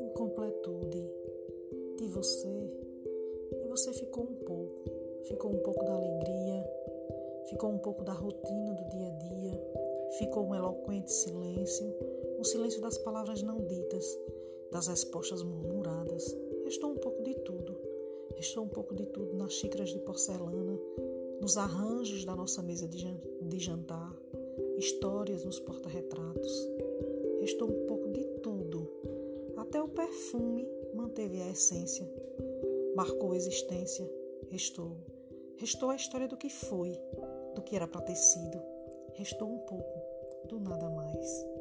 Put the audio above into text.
Incompletude de você. E você ficou um pouco, ficou um pouco da alegria, ficou um pouco da rotina do dia a dia, ficou um eloquente silêncio, um silêncio das palavras não ditas, das respostas murmuradas. Restou um pouco de tudo. Restou um pouco de tudo nas xícaras de porcelana, nos arranjos da nossa mesa de jantar, histórias nos porta-retratos. Restou um pouco de tudo. Até o perfume manteve a essência. Marcou a existência. Restou. Restou a história do que foi, do que era para ter sido. Restou um pouco do nada mais.